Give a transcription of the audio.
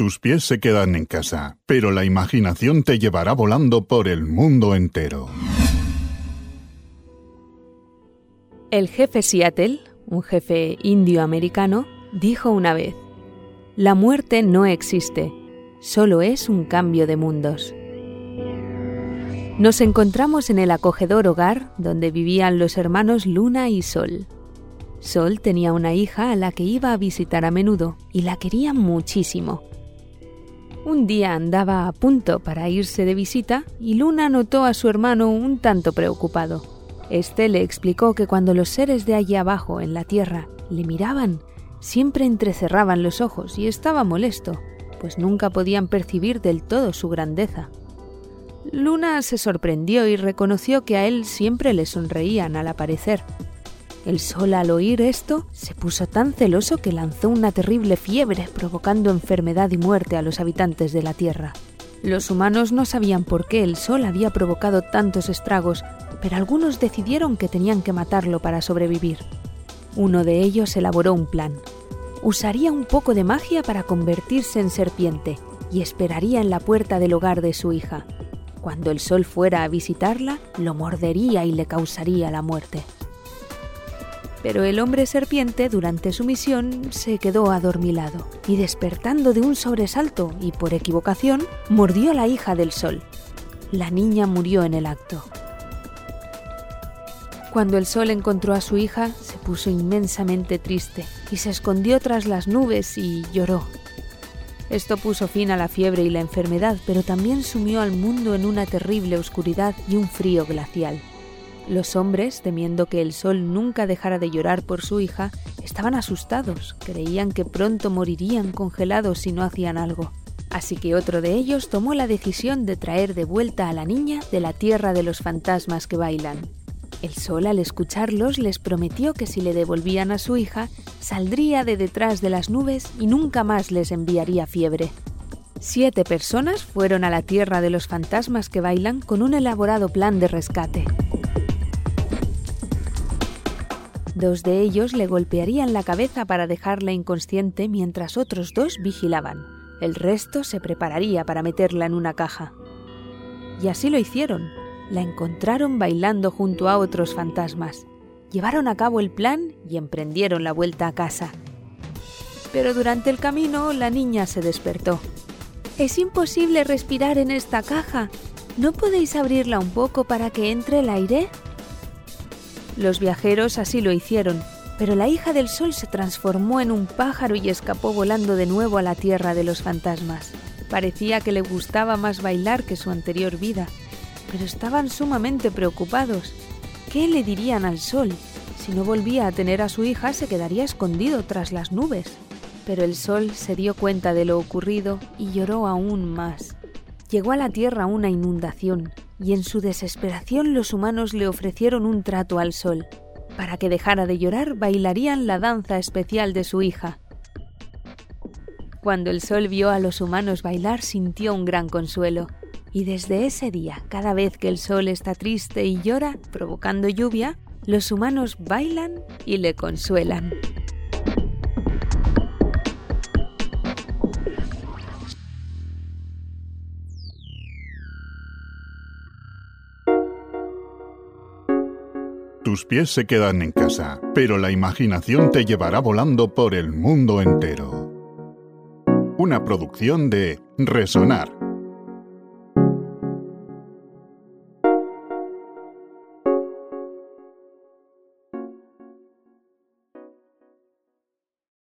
Tus pies se quedan en casa, pero la imaginación te llevará volando por el mundo entero. El jefe Seattle, un jefe indio-americano, dijo una vez, La muerte no existe, solo es un cambio de mundos. Nos encontramos en el acogedor hogar donde vivían los hermanos Luna y Sol. Sol tenía una hija a la que iba a visitar a menudo y la quería muchísimo. Un día andaba a punto para irse de visita y Luna notó a su hermano un tanto preocupado. Este le explicó que cuando los seres de allí abajo, en la tierra, le miraban, siempre entrecerraban los ojos y estaba molesto, pues nunca podían percibir del todo su grandeza. Luna se sorprendió y reconoció que a él siempre le sonreían al aparecer. El sol al oír esto se puso tan celoso que lanzó una terrible fiebre provocando enfermedad y muerte a los habitantes de la Tierra. Los humanos no sabían por qué el sol había provocado tantos estragos, pero algunos decidieron que tenían que matarlo para sobrevivir. Uno de ellos elaboró un plan. Usaría un poco de magia para convertirse en serpiente y esperaría en la puerta del hogar de su hija. Cuando el sol fuera a visitarla, lo mordería y le causaría la muerte. Pero el hombre serpiente durante su misión se quedó adormilado y despertando de un sobresalto y por equivocación, mordió a la hija del sol. La niña murió en el acto. Cuando el sol encontró a su hija, se puso inmensamente triste y se escondió tras las nubes y lloró. Esto puso fin a la fiebre y la enfermedad, pero también sumió al mundo en una terrible oscuridad y un frío glacial. Los hombres, temiendo que el sol nunca dejara de llorar por su hija, estaban asustados, creían que pronto morirían congelados si no hacían algo. Así que otro de ellos tomó la decisión de traer de vuelta a la niña de la tierra de los fantasmas que bailan. El sol al escucharlos les prometió que si le devolvían a su hija, saldría de detrás de las nubes y nunca más les enviaría fiebre. Siete personas fueron a la tierra de los fantasmas que bailan con un elaborado plan de rescate. Dos de ellos le golpearían la cabeza para dejarla inconsciente mientras otros dos vigilaban. El resto se prepararía para meterla en una caja. Y así lo hicieron. La encontraron bailando junto a otros fantasmas. Llevaron a cabo el plan y emprendieron la vuelta a casa. Pero durante el camino la niña se despertó. Es imposible respirar en esta caja. ¿No podéis abrirla un poco para que entre el aire? Los viajeros así lo hicieron, pero la hija del sol se transformó en un pájaro y escapó volando de nuevo a la tierra de los fantasmas. Parecía que le gustaba más bailar que su anterior vida, pero estaban sumamente preocupados. ¿Qué le dirían al sol? Si no volvía a tener a su hija se quedaría escondido tras las nubes. Pero el sol se dio cuenta de lo ocurrido y lloró aún más. Llegó a la tierra una inundación, y en su desesperación los humanos le ofrecieron un trato al sol. Para que dejara de llorar, bailarían la danza especial de su hija. Cuando el sol vio a los humanos bailar, sintió un gran consuelo. Y desde ese día, cada vez que el sol está triste y llora, provocando lluvia, los humanos bailan y le consuelan. Tus pies se quedan en casa, pero la imaginación te llevará volando por el mundo entero. Una producción de Resonar